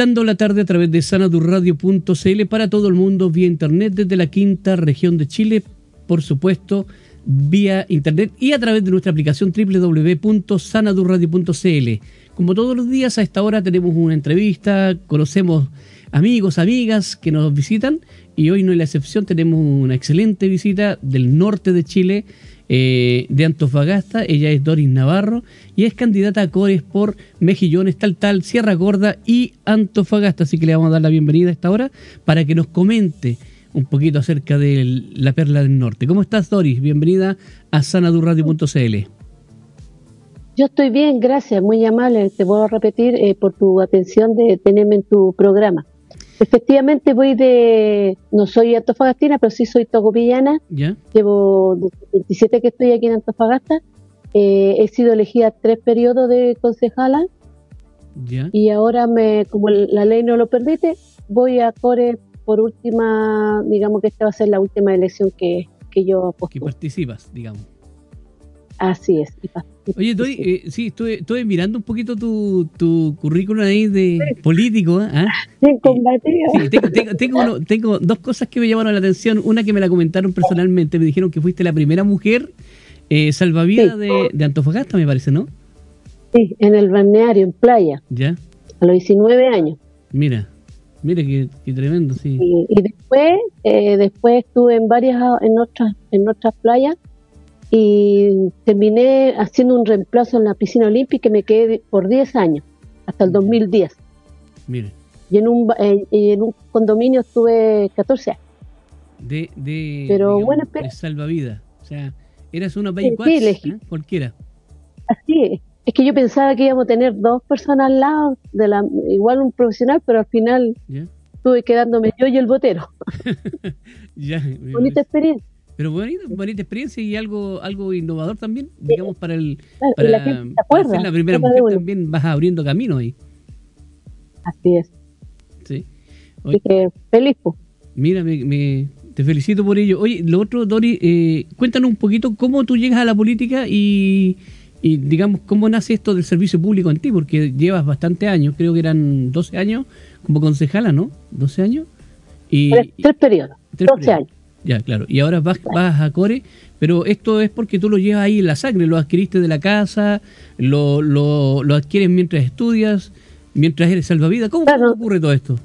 comentando la tarde a través de sanadurradio.cl para todo el mundo vía internet desde la quinta región de Chile, por supuesto, vía internet y a través de nuestra aplicación www.sanadurradio.cl. Como todos los días a esta hora tenemos una entrevista, conocemos amigos, amigas que nos visitan y hoy no es la excepción, tenemos una excelente visita del norte de Chile, eh, de Antofagasta, ella es Doris Navarro y es candidata a Cores por Mejillones, tal tal, Sierra Gorda y Antofagasta, así que le vamos a dar la bienvenida a esta hora para que nos comente un poquito acerca de la Perla del Norte. ¿Cómo estás Doris? Bienvenida a sanadurradio.cl. Yo estoy bien, gracias, muy amable. Te puedo repetir eh, por tu atención de tenerme en tu programa. Efectivamente voy de, no soy antofagastina, pero sí soy togopillana. ¿Ya? Llevo 27 que estoy aquí en Antofagasta. Eh, he sido elegida tres periodos de concejala. Y ahora, me, como la ley no lo permite, voy a Core por última, digamos que esta va a ser la última elección que, que yo Que participas, digamos. Así es. Oye, estoy, eh, sí, estuve, estuve, mirando un poquito tu, tu currículum ahí de político. ¿ah? Sí. Sí, tengo, tengo, tengo, uno, tengo, dos cosas que me llamaron la atención. Una que me la comentaron personalmente, me dijeron que fuiste la primera mujer eh, salvavidas de, de Antofagasta, me parece, ¿no? Sí, en el balneario, en playa, Ya, a los 19 años. mira, mira qué, qué tremendo, sí. Y, y después, eh, después estuve en varias, en otras, en otras playas y terminé haciendo un reemplazo en la piscina olímpica y me quedé por 10 años, hasta el 2010. Mira, Y en un, eh, y en un condominio estuve 14 años. de, de, Pero bueno, pero- salvavidas. O sea, eras una Sí, sí, elegí. cualquiera. Así es. Es que yo pensaba que íbamos a tener dos personas al lado, de la, igual un profesional, pero al final ¿Ya? estuve quedándome yo y el botero. ya Bonita parece. experiencia. Pero bonita, bonita experiencia y algo algo innovador también, digamos, para el Claro, para, la gente se para acuerda. ser la primera mujer también vas abriendo camino ahí. Así es. Sí. Así Oye, que feliz. pues. mira, me, me- te felicito por ello. Oye, lo otro, Dori, eh, cuéntanos un poquito cómo tú llegas a la política y, y, digamos, cómo nace esto del servicio público en ti, porque llevas bastante años, creo que eran 12 años como concejala, ¿no? 12 años. Y, Tres, tres periodos, tres 12 periodos. años. Ya, claro. Y ahora vas, vas a Core, pero esto es porque tú lo llevas ahí en la sangre, lo adquiriste de la casa, lo, lo, lo adquieres mientras estudias, mientras eres salvavidas. ¿Cómo, Claro. ocurre todo esto?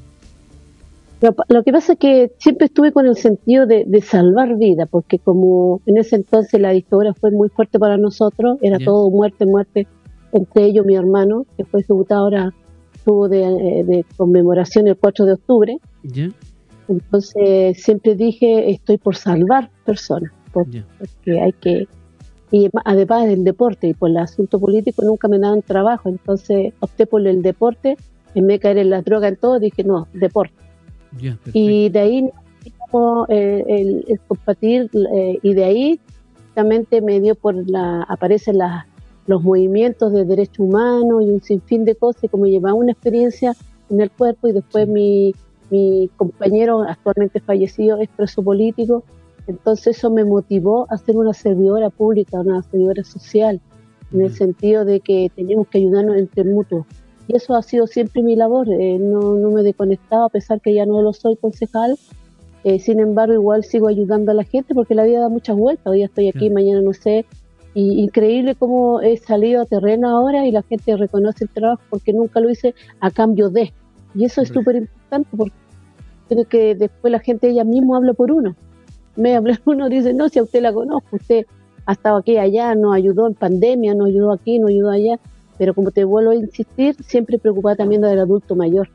Lo, que pasa es que siempre estuve con el sentido de, de salvar vida, porque como en ese entonces la dictadura fue muy fuerte para nosotros, era Ya. todo muerte, muerte, entre ellos mi hermano, que fue ejecutado ahora, estuvo de, eh, de conmemoración el 4 de octubre, ¿Ya? Entonces siempre dije, estoy por salvar personas, por- porque hay que, y además del deporte y por el asunto político nunca me daban trabajo, entonces opté por el deporte, en vez de caer en las drogas en todo, dije, no, deporte. Y de ahí como, el, el compartir eh, y de ahí justamente me dio por la aparecen las los movimientos de derechos humanos y un sinfín de cosas y como llevaba una experiencia en el cuerpo y después mi, mi compañero actualmente fallecido es preso político entonces eso me motivó a ser una servidora pública una servidora social en el sentido de que tenemos que ayudarnos entre mutuos. Y eso ha sido siempre mi labor, eh, no, no me he desconectado a pesar que ya no lo soy concejal, eh, sin embargo igual sigo ayudando a la gente porque la vida da muchas vueltas, hoy estoy aquí, Claro. mañana no sé, y increíble cómo he salido a terreno ahora y la gente reconoce el trabajo porque nunca lo hice a cambio de, y eso es súper importante porque creo que después la gente ella misma habla por uno, me habla uno, dice, no, si a usted la conozco, usted ha estado aquí, allá, nos ayudó en pandemia, nos ayudó aquí, nos ayudó allá, pero como te vuelvo a insistir, siempre preocupada también del adulto mayor,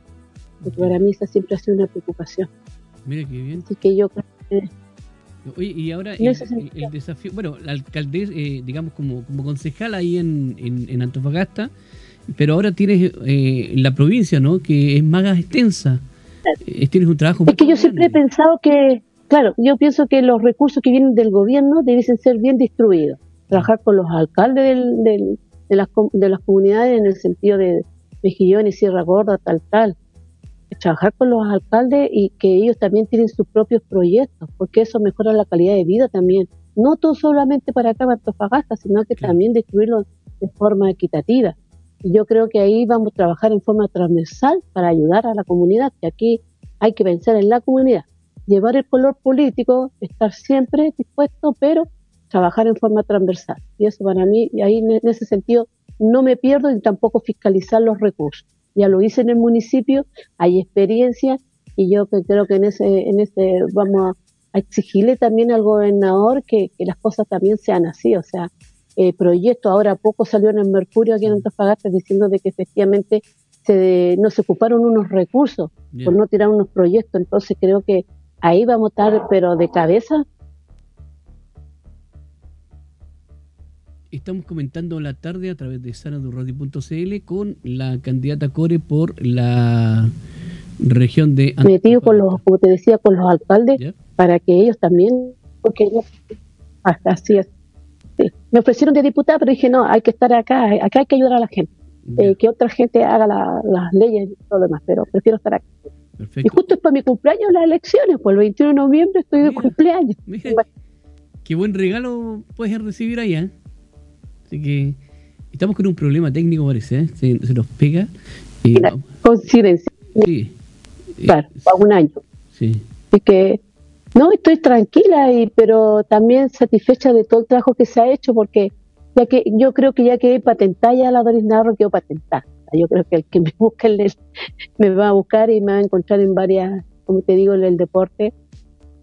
porque para mí esa siempre ha sido una preocupación. Mira qué bien. Así que yo creo que Oye, y ahora el, desafío, bueno, la alcaldesa, eh, digamos, como, como concejal ahí en, en, en Antofagasta, pero ahora tienes eh, la provincia, ¿no? Que es más extensa. Tienes un trabajo Es que yo siempre he pensado que, claro, yo pienso que los recursos que vienen del gobierno debiesen ser bien distribuidos. Trabajar con los alcaldes del- del- de, las, de las comunidades en el sentido de Mejillones, Sierra Gorda, tal, tal. Trabajar con los alcaldes y que ellos también tienen sus propios proyectos, porque eso mejora la calidad de vida también. No todo solamente para acá, para Antofagasta, sino que Claro. también distribuirlo de forma equitativa. Yo creo que ahí vamos a trabajar en forma transversal para ayudar a la comunidad, que aquí hay que pensar en la comunidad, llevar el color político, estar siempre dispuesto, pero trabajar en forma transversal. Y eso para mí, y ahí en ese sentido, no me pierdo y tampoco fiscalizar los recursos. Ya lo hice en el municipio, hay experiencia y yo creo que en ese, en ese vamos a exigirle también al gobernador que, las cosas también sean así, o sea, eh, proyecto. Ahora poco salió en el Mercurio aquí en Antofagasta diciendo de que efectivamente se, no se ocuparon unos recursos por no tirar unos proyectos, entonces creo que ahí vamos a estar pero de cabeza. Estamos comentando la tarde a través de sanadurradio.cl con la candidata Core por la región de... Metido con los, como te decía, con los alcaldes, para que ellos también, porque ellos, así es. Me ofrecieron de diputada, pero dije, no, hay que estar acá, acá hay que ayudar a la gente. Eh, que otra gente haga las leyes y todo lo demás, pero prefiero estar acá. Y justo es para mi cumpleaños las elecciones, pues el 21 de noviembre estoy de cumpleaños. qué buen regalo puedes recibir allá. ¿eh? Así que estamos con un problema técnico, parece, ¿eh? se, nos pega. Y, Coincidencia. Sí. Claro, para un año. Sí. Así que, no, estoy tranquila, y pero también satisfecha de todo el trabajo que se ha hecho, porque ya que yo creo que ya que patentada ya la Doris Narro quedó patentada. Yo creo que el que me busque me va a buscar y me va a encontrar en varias, como te digo, en el deporte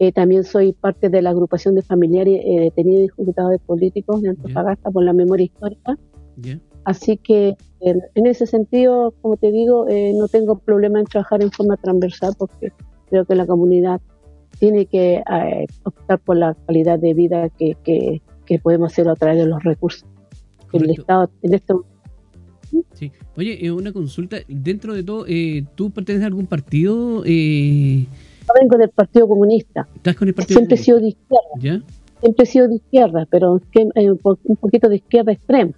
eh, también soy parte de la agrupación de familiares eh, detenidos y ejecutados de políticos de Antofagasta por la memoria histórica. Así que en ese sentido, como te digo, eh, no tengo problema en trabajar en forma transversal porque creo que la comunidad tiene que optar por la calidad de vida que, que, podemos hacer a través de los recursos. El Estado en este Sí. Oye, una consulta. Dentro de todo, ¿tú perteneces a algún partido? Eh, vengo del Partido Comunista. Siempre he sido de izquierda. Siempre he sido de izquierda, pero eh, un poquito de izquierda extrema.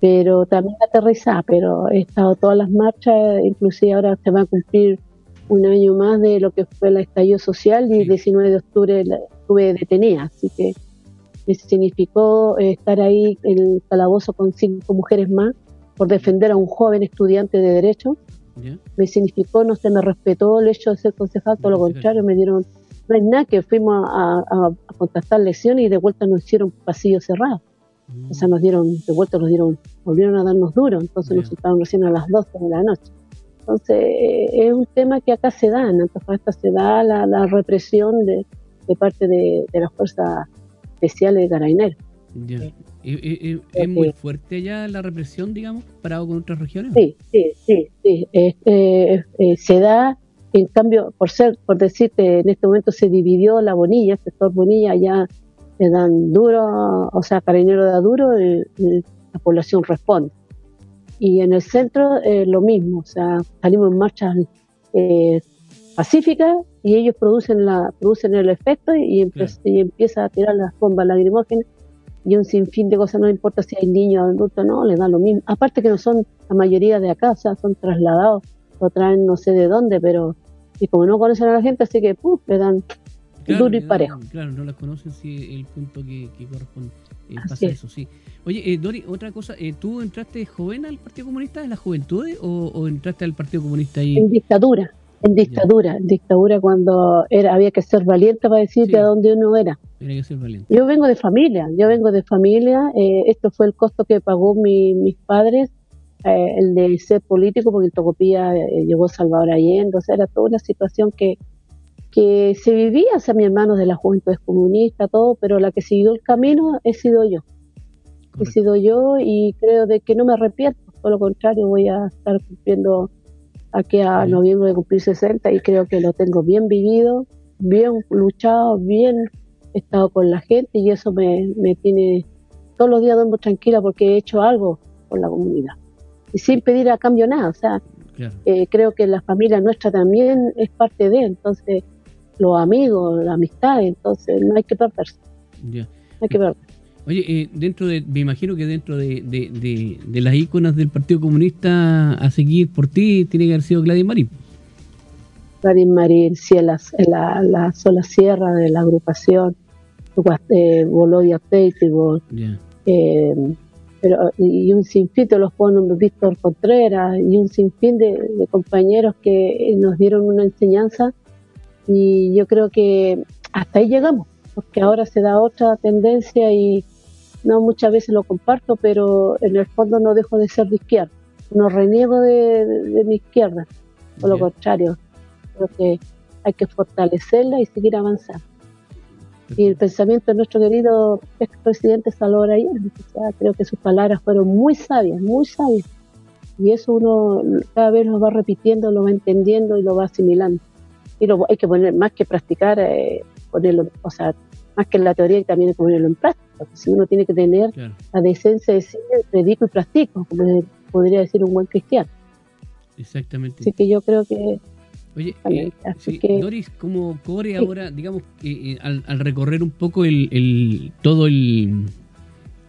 Pero también aterrizada, pero he estado todas las marchas, inclusive ahora se va a cumplir un año más de lo que fue el estallido social y el 19 de octubre estuve detenida, así que me significó eh, estar ahí en el calabozo con cinco mujeres más por defender a un joven estudiante de Derecho me significó, no se me respetó el hecho de ser concejal, todo lo contrario, me dieron, no hay nada, que fuimos a, a, contactar lesiones y de vuelta nos hicieron pasillo cerrado. Mm. O sea, nos dieron, de vuelta nos dieron, volvieron a darnos duro, entonces nos soltaron recién a las 12 de la noche. Entonces, es un tema que acá se da, en Antofagasta se da la, represión de, de parte de, de las fuerzas especiales de Carabineros. ¿Es, muy fuerte allá la represión, digamos, comparado con otras regiones? Sí, sí, sí. sí. Este, eh, se da, en cambio, por ser, por decirte, en este momento se dividió la Bonilla, el sector Bonilla, allá le dan duro, o sea, Carabinero da duro, y, la población responde. Y en el centro eh, lo mismo, o sea, salimos en marchas eh, pacíficas y ellos producen la producen el efecto y, y empieza a tirar las bombas lacrimógenas y un sinfín de cosas, no importa si hay niños o adultos, no, les da lo mismo. Aparte que no son la mayoría de acá, o sea, son trasladados, lo traen no sé de dónde, pero y como no conocen a la gente, así que puf, le dan duro y parejo. Claro, no las conocen, si el punto que, corresponde. Eh, pasa eso, sí. Oye, eh, Dori, otra cosa, eh, ¿tú entraste joven al Partido Comunista en la juventud o, o entraste al Partido Comunista ahí? En dictadura en dictadura, en dictadura cuando era había que ser valiente para decirte a dónde uno era. Yo vengo de familia, yo vengo de familia, eh, esto fue el costo que pagó mis padres, eh, el de ser político, porque el Tocopilla eh, llegó Salvador Allende, o sea, era toda una situación que, que se vivía, o sea, mi hermano de la juventud comunista, todo, pero la que siguió el camino he sido yo. He sido yo y creo de que no me arrepiento, por lo contrario, voy a estar cumpliendo aquí a noviembre de cumplir 60 y creo que lo tengo bien vivido, bien luchado, bien estado con la gente y eso me, me tiene, todos los días duermo tranquila porque he hecho algo por la comunidad. Y sin pedir a cambio nada, o sea, eh, creo que la familia nuestra también es parte de, entonces los amigos, la amistad, entonces no hay que perderse. No hay que perderse. Oye, eh, dentro de, me imagino que dentro de, de, las íconas del Partido Comunista a seguir por ti tiene que haber sido Gladys Marín. Gladys Marín, sí, la, la, sola sierra de la agrupación, eh, Bolodia eh, pero y un sinfín de los pone Víctor Contreras y un sinfín de, de compañeros que nos dieron una enseñanza y yo creo que hasta ahí llegamos, porque ahora se da otra tendencia y no muchas veces lo comparto, pero en el fondo no dejo de ser de izquierda, no reniego de, mi izquierda, por lo contrario, creo que hay que fortalecerla y seguir avanzando. Y el pensamiento de nuestro querido expresidente Salvador Allende, creo que sus palabras fueron muy sabias, muy sabias. Y eso uno cada vez lo va repitiendo, lo va entendiendo y lo va asimilando. Y lo, hay que poner, más que practicar, eh, ponerlo, o sea, más que en la teoría, y también hay que ponerlo en práctica. Porque si uno tiene que tener la decencia de decir, predico y practico, como podría decir un buen cristiano. Exactamente. Así que yo creo que Oye, eh, Doris, como Core ahora, digamos, eh, al, recorrer un poco el, todo el,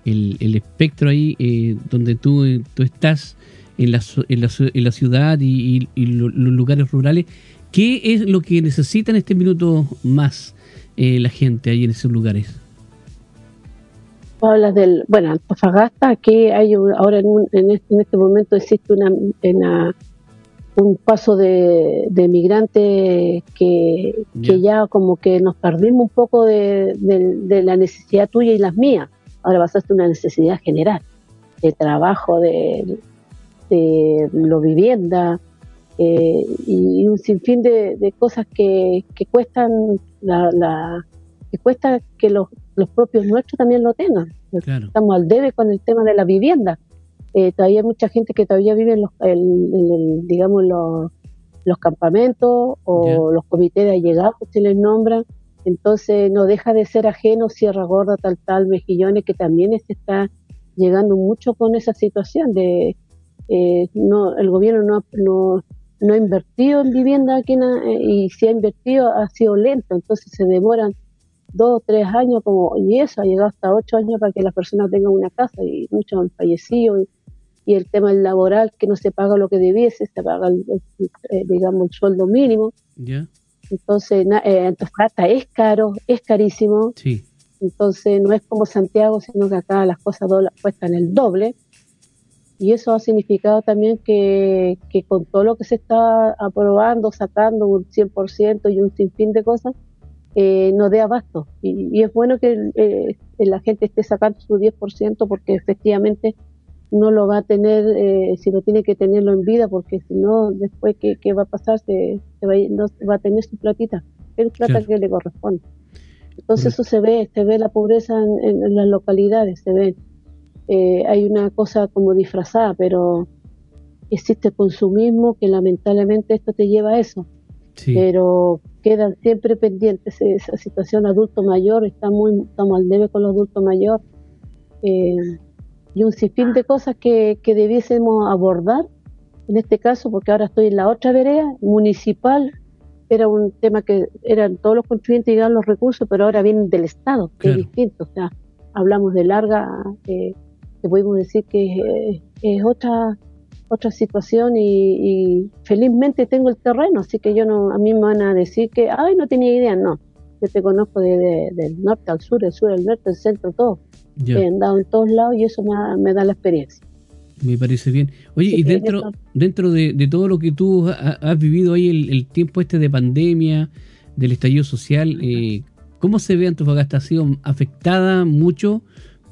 el, espectro ahí eh, donde tú, tú estás en la, en la, en la ciudad y, los lugares rurales, ¿qué es lo que necesita en este minuto más la gente ahí en esos lugares? Hablas del, bueno, Antofagasta, aquí hay ahora en, este, en, este, momento existe una, una un paso de, de migrantes que, ya como que nos perdimos un poco de, la necesidad tuya y las mías. Ahora pasaste una necesidad general de trabajo, de, de lo vivienda eh, y un sinfín de, cosas que, que cuestan la, la, que cuesta que los, los propios nuestros también lo tengan. Estamos al debe con el tema de la vivienda eh, todavía hay mucha gente que todavía vive en los, digamos, los, los campamentos o los comités de allegados que se les nombra. Entonces no deja de ser ajeno Sierra Gorda, tal, tal, Mejillones, que también se está llegando mucho con esa situación de eh, no el gobierno no, no, no ha invertido en vivienda aquí eh, y si ha invertido ha sido lento, entonces se demoran dos o tres años como y eso ha llegado hasta ocho años para que las personas tengan una casa y muchos han fallecido y el tema laboral que no se paga lo que debiese, se paga, el, eh, digamos, el sueldo mínimo. Entonces, eh, Antofagasta es caro, es carísimo. Sí. Entonces, no es como Santiago, sino que acá las cosas cuestan el doble. Y eso ha significado también que, que con todo lo que se está aprobando, sacando un 100% y un sinfín de cosas, eh, no dé abasto. Y, es bueno que eh, la gente esté sacando su 10% porque efectivamente no lo va a tener, eh, si no tiene que tenerlo en vida, porque si no, después, ¿qué, qué va a pasar? Se, va, no va a tener su platita, el plata que le corresponde. Entonces eso se ve, se ve la pobreza en, las localidades, se ve. Eh, hay una cosa como disfrazada, pero existe consumismo que lamentablemente esto te lleva a eso. Pero quedan siempre pendientes esa situación adulto mayor, está muy, estamos al debe con los adultos mayores. Eh, y un sinfín de cosas que, que debiésemos abordar, en este caso, porque ahora estoy en la otra vereda, municipal, era un tema que eran todos los contribuyentes y los recursos, pero ahora vienen del Estado, que es distinto. O sea, hablamos de larga, eh, que podemos decir que es, otra otra situación y, y, felizmente tengo el terreno, así que yo no, a mí me van a decir que, ay, no tenía idea, no. Yo te conozco de, del norte al sur, del sur al norte, del centro, todo. He andado en todos lados y eso me, da la experiencia. Me parece bien. Oye, y dentro, dentro de, todo lo que tú has vivido ahí, el, tiempo este de pandemia, del estallido social, eh, ¿cómo se ve Antofagasta? ¿Ha sido afectada mucho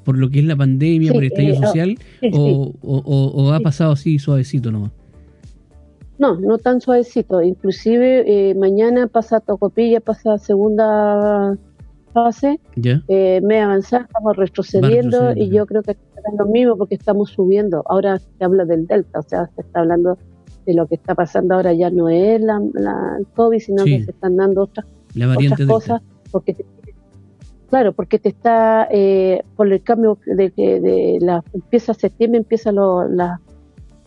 por lo que es la pandemia, por el estallido eh, social? o, o, ha pasado así suavecito nomás? No, no tan suavecito. Inclusive eh, mañana pasa Tocopilla, pasa segunda fase, eh, me avanzado, estamos retrocediendo y yo creo que es lo mismo porque estamos subiendo. Ahora se habla del Delta, o sea, se está hablando de lo que está pasando ahora ya no es la, el COVID, sino que se están dando otras, cosas. Porque claro, porque te está, eh, por el cambio de que de la empieza septiembre, empieza lo, la,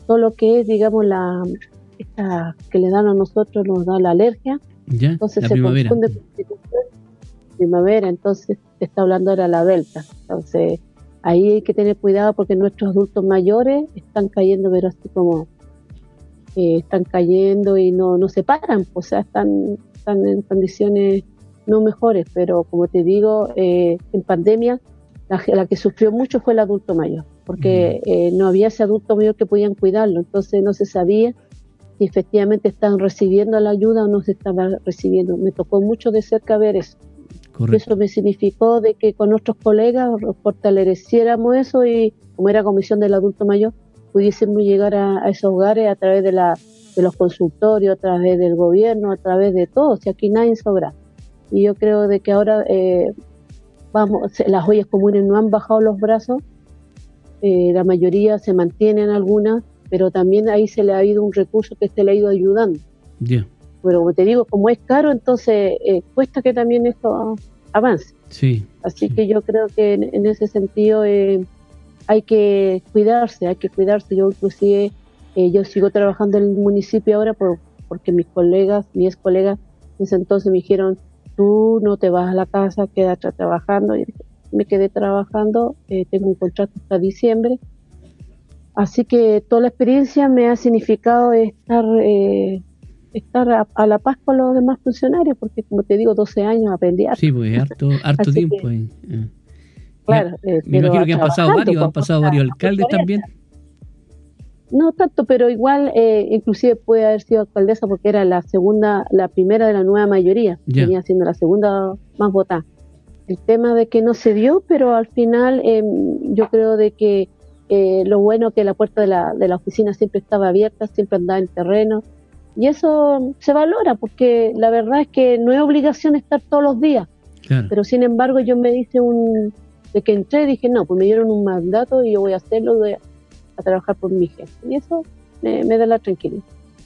todo lo que es, digamos, la esta que le dan a nosotros, nos da la alergia. entonces se confunde primavera, entonces se está hablando ahora la delta. Entonces ahí hay que tener cuidado porque nuestros adultos mayores están cayendo, pero así como eh, están cayendo y no, no se paran, o sea, están, están en condiciones no mejores, pero como te digo, eh, en pandemia la, que sufrió mucho fue el adulto mayor. porque eh, no había ese adulto mayor que podían cuidarlo, entonces no se sabía si efectivamente estaban recibiendo la ayuda o no se estaba recibiendo. Me tocó mucho de cerca ver eso. Eso me significó de que con nuestros colegas fortaleciéramos eso y como era comisión del adulto mayor, pudiésemos llegar a, esos hogares a través de, la, de los consultorios, a través del gobierno, a través de todo, si aquí nadie sobra. Y yo creo de que ahora eh, vamos, las ollas comunes no han bajado los brazos, eh, la mayoría se mantienen algunas, pero también ahí se le ha ido un recurso que se le ha ido ayudando. Pero como te digo, como es caro, entonces eh, cuesta que también esto avance. Sí. Así que yo creo que en, ese sentido eh, hay que cuidarse, hay que cuidarse. Yo inclusive, yo sigo trabajando en el municipio ahora por, porque mis colegas, mis ex colegas, en ese entonces me dijeron, tú no te vas a la casa, quédate trabajando. Y me quedé trabajando, tengo un contrato hasta diciembre Así que toda la experiencia me ha significado estar, eh, estar a, la paz con los demás funcionarios, porque como te digo, 12 años aprendí Sí, pues harto, harto tiempo. Eh. Claro, eh, me imagino que han pasado varios, han pasado varios alcaldes también. No tanto, pero igual, eh, inclusive puede haber sido alcaldesa porque era la segunda, la primera de la nueva mayoría, venía siendo la segunda más votada. El tema de que no se dio, pero al final em, yo creo de que eh, lo bueno que la puerta de la, de la oficina siempre estaba abierta, siempre andaba en terreno. Y eso se valora porque la verdad es que no es obligación estar todos los días. Pero sin embargo yo me hice un... De que entré dije, no, pues me dieron un mandato y yo voy a hacerlo, voy a, trabajar por mi jefe. Y eso me, da la tranquilidad.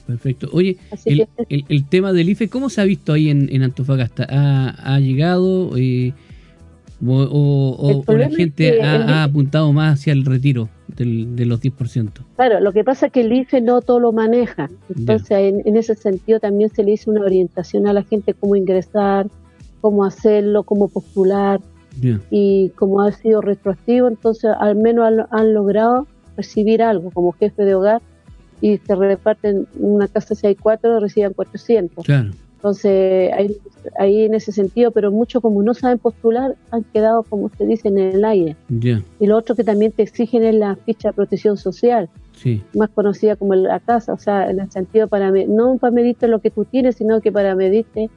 Perfecto. Oye, el, el, tema del IFE, ¿cómo se ha visto ahí en, en Antofagasta? ¿Ha, ha llegado? Eh, ¿O, la gente ha, apuntado más hacia el retiro del, de los 10%? Claro, lo que pasa es que el IFE no todo lo maneja. Entonces, en, ese sentido también se le hizo una orientación a la gente cómo ingresar, cómo hacerlo, cómo postular. Y como ha sido retroactivo, entonces al menos han, logrado recibir algo como jefe de hogar y se reparten una casa si hay cuatro, reciben 400. Claro. Entonces, ahí, ahí, en ese sentido, pero muchos como no saben postular, han quedado, como se dice, en el aire. Y lo otro que también te exigen es la ficha de protección social, más conocida como la casa, o sea, en el sentido para, no para medirte lo que tú tienes, sino que para medirte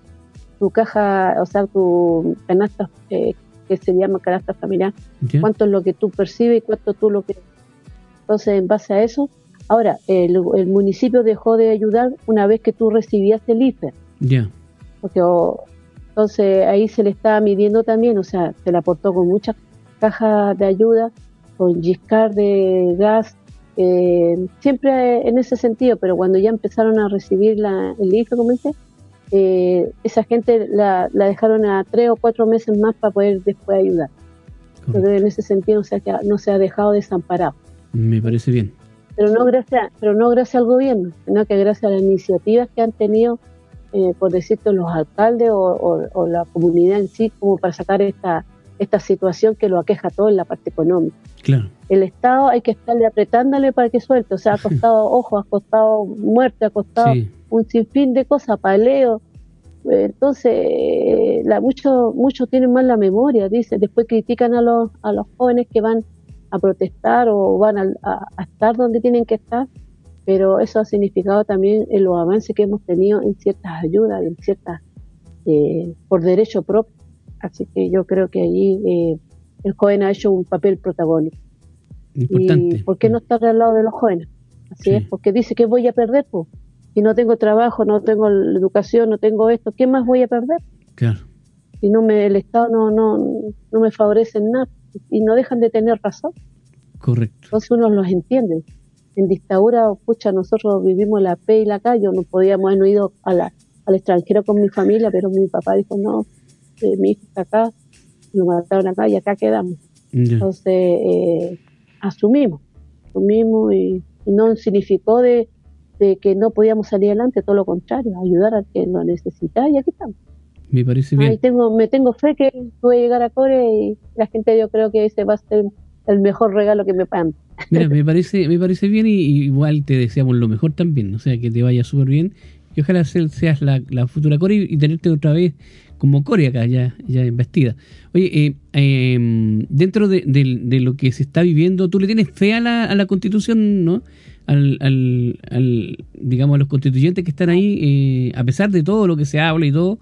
tu caja, o sea, tu canasta, eh, que se llama canasta familiar, cuánto es lo que tú percibes y cuánto tú lo que... Entonces, en base a eso, ahora, el, el municipio dejó de ayudar una vez que tú recibías el IFE ya. Porque entonces ahí se le estaba midiendo también, o sea, se le aportó con muchas cajas de ayuda, con giscar de gas, eh, siempre en ese sentido, pero cuando ya empezaron a recibir la, el IFE, como dice, eh, esa gente la, dejaron a tres o cuatro meses más para poder después ayudar. Pero en ese sentido no se, ha, no se ha dejado desamparado. Me parece bien. Pero no gracias, pero no gracias al gobierno, sino que gracias a las iniciativas que han tenido eh, por decirte, los alcaldes o, la comunidad en sí, como para sacar esta, esta situación que lo aqueja todo en la parte económica. Claro. El Estado hay que estarle apretándole para que suelte, o sea, ha costado ojo, ha costado muerte, ha costado un sinfín de cosas, paleo. Entonces, la, muchos muchos tienen mal la memoria, dice, después critican a los, a los jóvenes que van a protestar o van a, a estar donde tienen que estar pero eso ha significado también en los avances que hemos tenido en ciertas ayudas, en ciertas, eh, por derecho propio. Así que yo creo que allí eh, el joven ha hecho un papel protagónico. Importante. ¿Y por qué no estar al lado de los jóvenes? Así es, porque dice que voy a perder, pues. Si no tengo trabajo, no tengo educación, no tengo esto, ¿qué más voy a perder? Claro. Si no me, el Estado no, no, no me favorece en nada y no dejan de tener razón. Correcto. Entonces uno los entiende en dictadura, pucha, nosotros vivimos la P y la yo no podíamos haber ido a la, al extranjero con mi familia, pero mi papá dijo, no, eh, mi hijo está acá, lo mataron acá y acá quedamos. Entonces, eh, asumimos, asumimos y, no significó de, que no podíamos salir adelante, todo lo contrario, ayudar a quien lo necesita y aquí estamos. Me parece bien. tengo, me tengo fe que voy a llegar a Core y la gente yo creo que ese va a ser el mejor regalo que me pagan. Mira, me parece, me parece bien y, igual te deseamos lo mejor también, o sea, que te vaya súper bien y ojalá seas la, la futura Cori y tenerte otra vez como Cori acá, ya, ya investida. Oye, eh, em, dentro de, lo que se está viviendo, ¿tú le tienes fe a la, a la Constitución, no? Al, al, digamos, a los constituyentes que están ahí, eh, a pesar de todo lo que se habla y todo,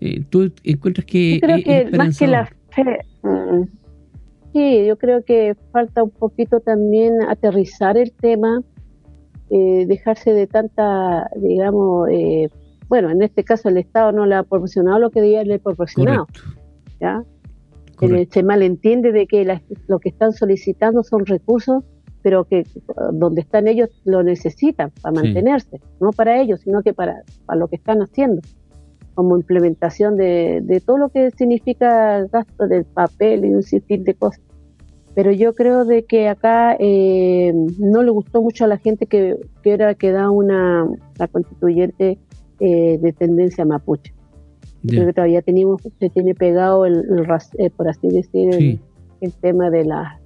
eh, ¿tú encuentras que, yo creo que más que la fe, mm, sí, yo creo que falta un poquito también aterrizar el tema, eh, dejarse de tanta, digamos, eh, bueno, en este caso el Estado no le ha proporcionado lo que debía haberle proporcionado. ¿ya? Se malentiende de que lo que están solicitando son recursos, pero que donde están ellos lo necesitan para mantenerse, no para ellos, sino que para, para lo que están haciendo, como implementación de, de todo lo que significa el gasto del papel y un sinfín de cosas pero yo creo de que acá eh, no le gustó mucho a la gente que, que era que da una la constituyente eh, de tendencia mapuche. Creo que todavía tenemos, se tiene pegado el, eh, por así decir, el, tema de la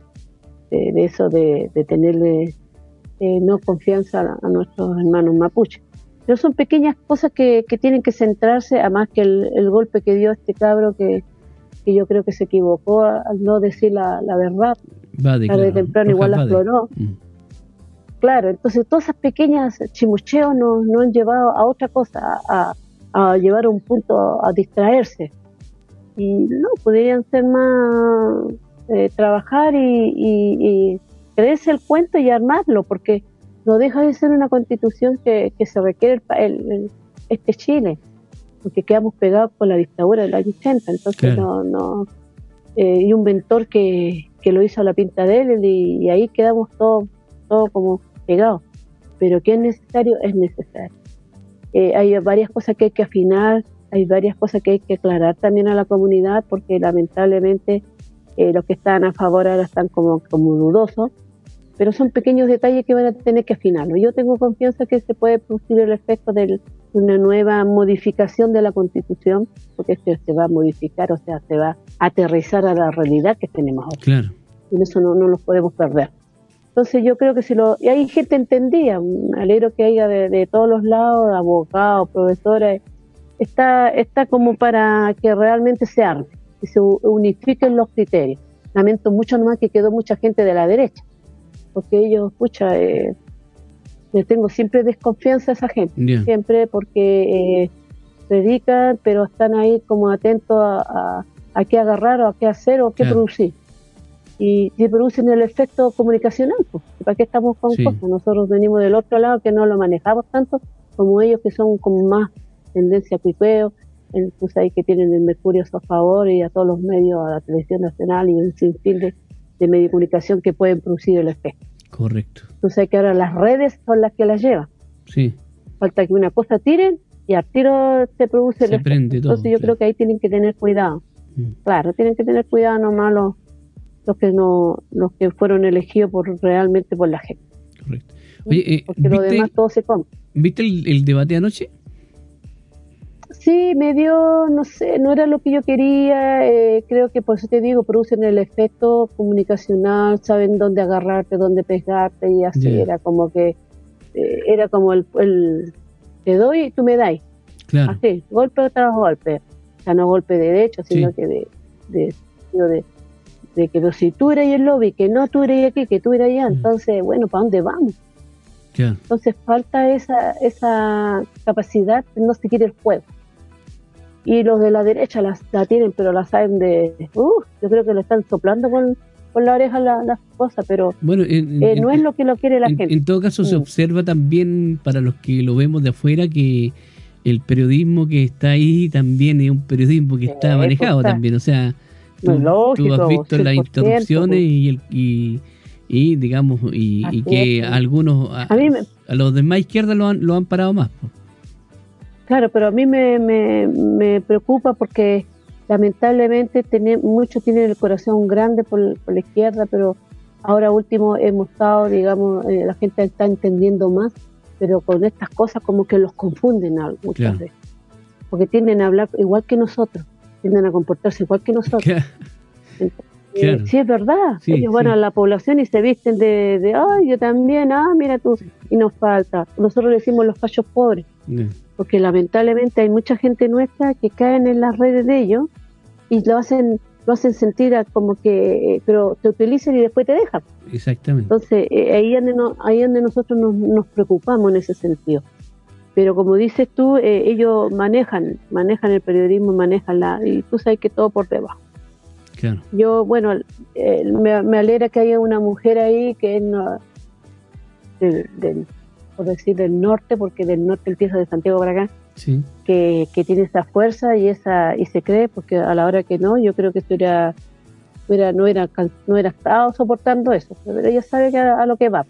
de, eso de, tenerle no confianza a, nuestros hermanos mapuche. Pero son pequeñas cosas que, que tienen que centrarse, además que el, el golpe que dio este cabro que que yo creo que se equivocó al no decir la, verdad. Tarde temprano igual la exploró. Mm. Claro, entonces todas esas pequeñas chimucheos nos, han llevado a otra cosa, a, a, llevar a un punto a distraerse. Y no, podrían ser más eh, trabajar y, y, creerse el cuento y armarlo, porque no deja de ser una constitución que, que se requiere el, este Chile porque quedamos pegados con la dictadura del año 80, entonces no, no, eh, y un mentor que, que, lo hizo a la pinta de él y, ahí quedamos todos todo como pegados, pero que es necesario, es necesario. Eh, hay varias cosas que hay que afinar, hay varias cosas que hay que aclarar también a la comunidad, porque lamentablemente eh, los que están a favor ahora están como, como dudosos, pero son pequeños detalles que van a tener que afinarlo. Yo tengo confianza que se puede producir el efecto del una nueva modificación de la Constitución, porque esto se va a modificar, o sea, se va a aterrizar a la realidad que tenemos ahora. Claro. Y eso no, no lo podemos perder. Entonces yo creo que si lo... Y hay gente entendida, me alegro que haya de, todos los lados, abogados, profesores, está, está como para que realmente se arme, y se unifiquen los criterios. Lamento mucho nomás que quedó mucha gente de la derecha, porque ellos, escucha, eh, tengo siempre desconfianza a esa gente, siempre porque eh, predican, pero están ahí como atentos a, a, qué agarrar o a qué hacer o qué producir. Y, si producen el efecto comunicacional, pues, ¿para qué estamos con cosas? Nosotros venimos del otro lado que no lo manejamos tanto como ellos que son como más tendencia a cuipeo, pues ahí que tienen el mercurio a su favor y a todos los medios, a la televisión nacional y un sinfín de, de medios de comunicación que pueden producir el efecto. Correcto. Entonces que ahora las redes son las que las llevan. Sí. Falta que una cosa tiren y al tiro se produce el Entonces yo creo que ahí tienen que tener cuidado. Mm. Claro, tienen que tener cuidado nomás los, los que no los que fueron elegidos por realmente por la gente. Correcto. Oye, eh, Porque lo demás todo se come. ¿Viste el, el debate anoche? Sí, me dio, no sé, no era lo que yo quería, eh, creo que por eso te digo, producen el efecto comunicacional, saben dónde agarrarte, dónde pegarte y así, era como que, eh, era como el, te doy y tú me das. Claro. Así, golpe tras golpe, o sea, no golpe de derecho, sino que de, de, de, de que si tú eres el lobby, que no tú eres aquí, que tú eres allá, mm. entonces, bueno, ¿para dónde vamos? Entonces falta esa, esa capacidad de no seguir el juego y los de la derecha las, la tienen, pero la saben de... Uh, yo creo que lo están soplando con, con la oreja las la cosas, pero bueno, eh, no es lo que lo quiere la gente. En todo caso se mm. observa también para los que lo vemos de afuera que el periodismo que está ahí también es un periodismo que está manejado también, o sea, tú, has visto las interrupciones y, el, y, y digamos y, que algunos a, a, los de más izquierda lo han, lo han parado más. Claro, pero a mí me, me, preocupa porque lamentablemente tiene, muchos tienen el corazón grande por, la izquierda, pero ahora último hemos estado, digamos, eh, la gente está entendiendo más, pero con estas cosas como que los confunden muchas veces, porque tienden a hablar igual que nosotros, tienden a comportarse igual que nosotros. Eh, sí, es verdad. Ellos van a la población y se visten de, ay, yo también, ah, mira tú, y nos falta. Nosotros le decimos los fallos pobres. Porque lamentablemente hay mucha gente nuestra que caen en las redes de ellos y lo hacen lo hacen sentir como que, pero te utilizan y después te dejan. Exactamente. Entonces, eh, ahí es donde, ahí donde nosotros nos, nos, preocupamos en ese sentido. Pero como dices tú, eh, ellos manejan, manejan el periodismo, manejan la, y tú sabes que todo por debajo. Claro. Yo, bueno, eh, me, me, alegra que haya una mujer ahí que es del, por decir, del norte, porque del norte empieza de Santiago para acá, que, que, tiene esa fuerza y esa y se cree, porque a la hora que no, yo creo que esto era, era, no era no era estado soportando eso, pero ella sabe que a, lo que va.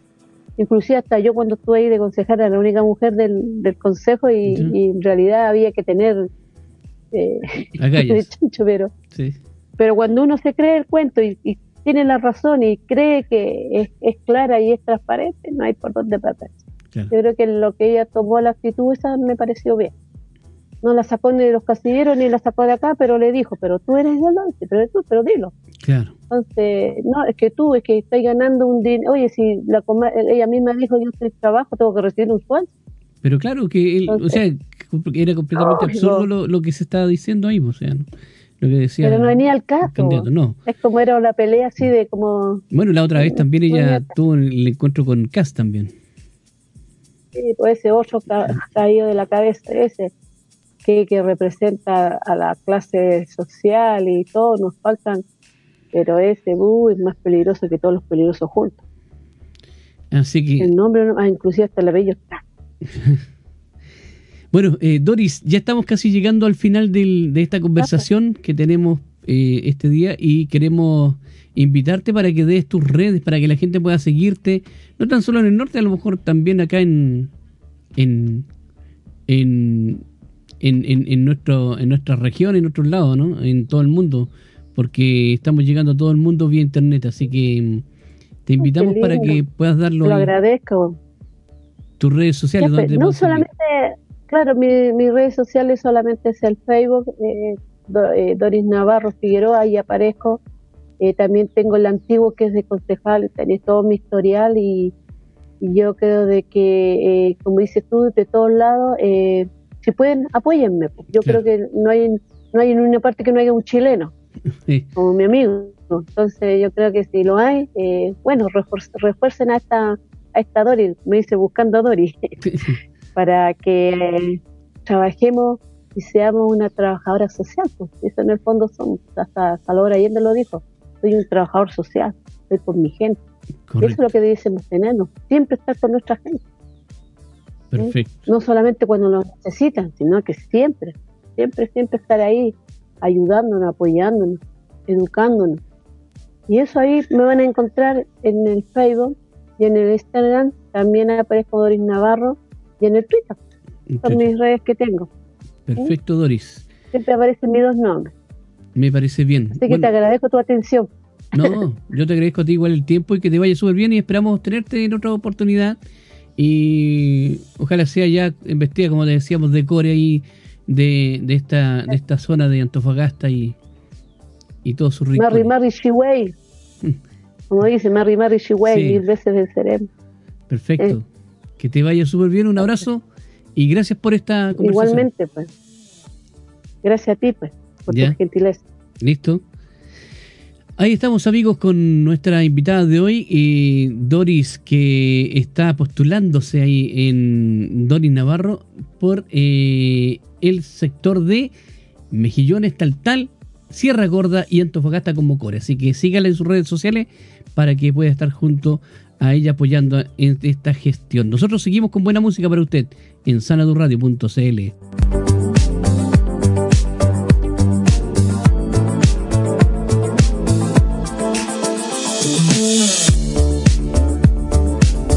Inclusive hasta yo cuando estuve ahí de consejera era la única mujer del, del consejo y, en realidad había que tener eh, pero, pero cuando uno se cree el cuento y, tiene la razón y cree que es, es, clara y es transparente, no hay por dónde perderse. Yo creo que lo que ella tomó la actitud esa me pareció bien. No la sacó ni de los casilleros ni la sacó de acá, pero le dijo, pero tú eres del norte, pero tú, pero dilo. Claro. Entonces, no, es que tú, es que estás ganando un dinero. Oye, si la ella misma dijo, yo estoy trabajo, tengo que recibir un sueldo. Pero claro que, él, o sea, era completamente absurdo lo, que se estaba diciendo ahí, o sea, lo que decía. Pero no venía al caso. no. Es como era una pelea así de como. Bueno, la otra vez también ella tuvo el encuentro con Cass también. Sí, pues ese otro caído de la cabeza, ese que, que representa a la clase social y todo, nos faltan, pero ese uh, es más peligroso que todos los peligrosos juntos. Así que... El nombre, ah, inclusive hasta el bello está. bueno, eh, Doris, ya estamos casi llegando al final del, de esta conversación que tenemos eh, este día y queremos invitarte para que des tus redes, para que la gente pueda seguirte, no tan solo en el norte, a lo mejor también acá en en en, en, en, nuestro en nuestra región, en otros lados, ¿no? En todo el mundo, porque estamos llegando a todo el mundo vía internet, así que mm, te invitamos para que puedas darlo. Lo agradezco. Tus redes sociales, ¿dónde No solamente, claro, mi, mis redes sociales solamente es el Facebook, eh, eh, Doris Navarro Figueroa, ahí aparezco eh, también tengo el antiguo que es de concejal, tenés todo mi historial y, yo creo de que, eh, como dices tú, de todos lados, eh, si pueden, apóyenme. Yo creo que no hay, no hay en una parte que no haya un chileno, como mi amigo. Entonces yo creo que si lo hay, bueno, refuercen a esta, a esta Doris, me dice buscando a Doris, para que trabajemos y seamos una trabajadora social. Pues. Eso en el fondo somos, hasta Salvador Allende lo dijo soy un trabajador social, soy por mi gente. Eso es lo que debemos tenernos, siempre estar con nuestra gente. Perfecto. No solamente cuando nos necesitan, sino que siempre, siempre, siempre estar ahí, ayudándonos, apoyándonos, educándonos. Y eso ahí me van a encontrar en el Facebook y en el Instagram, también aparezco Doris Navarro y en el Twitter. Son mis redes que tengo. Perfecto, Doris. Siempre aparecen mis dos nombres. Me parece bien. Así que te agradezco tu atención. No, yo te agradezco a ti igual el tiempo y que te vaya súper bien y esperamos tenerte en otra oportunidad. Y ojalá sea ya investiga, como te decíamos, de core ahí de, de, esta, de esta zona de Antofagasta y, y todo su ritmo. Marri Marri Shiwei. como dice, Marri Marri Shiwei, mil veces venceremos. Perfecto. Eh. Que te vaya súper bien, un abrazo y gracias por esta conversación. Igualmente, pues. Gracias a ti, pues por gentileza. Listo. Ahí estamos amigos con nuestra invitada de hoy, y Doris, que está postulándose ahí en Doris Navarro por eh, el sector de Mejillones, Tal Tal, Sierra Gorda y Antofagasta como core. Así que sígala en sus redes sociales para que pueda estar junto a ella apoyando en esta gestión. Nosotros seguimos con buena música para usted en sanadurradio.cl.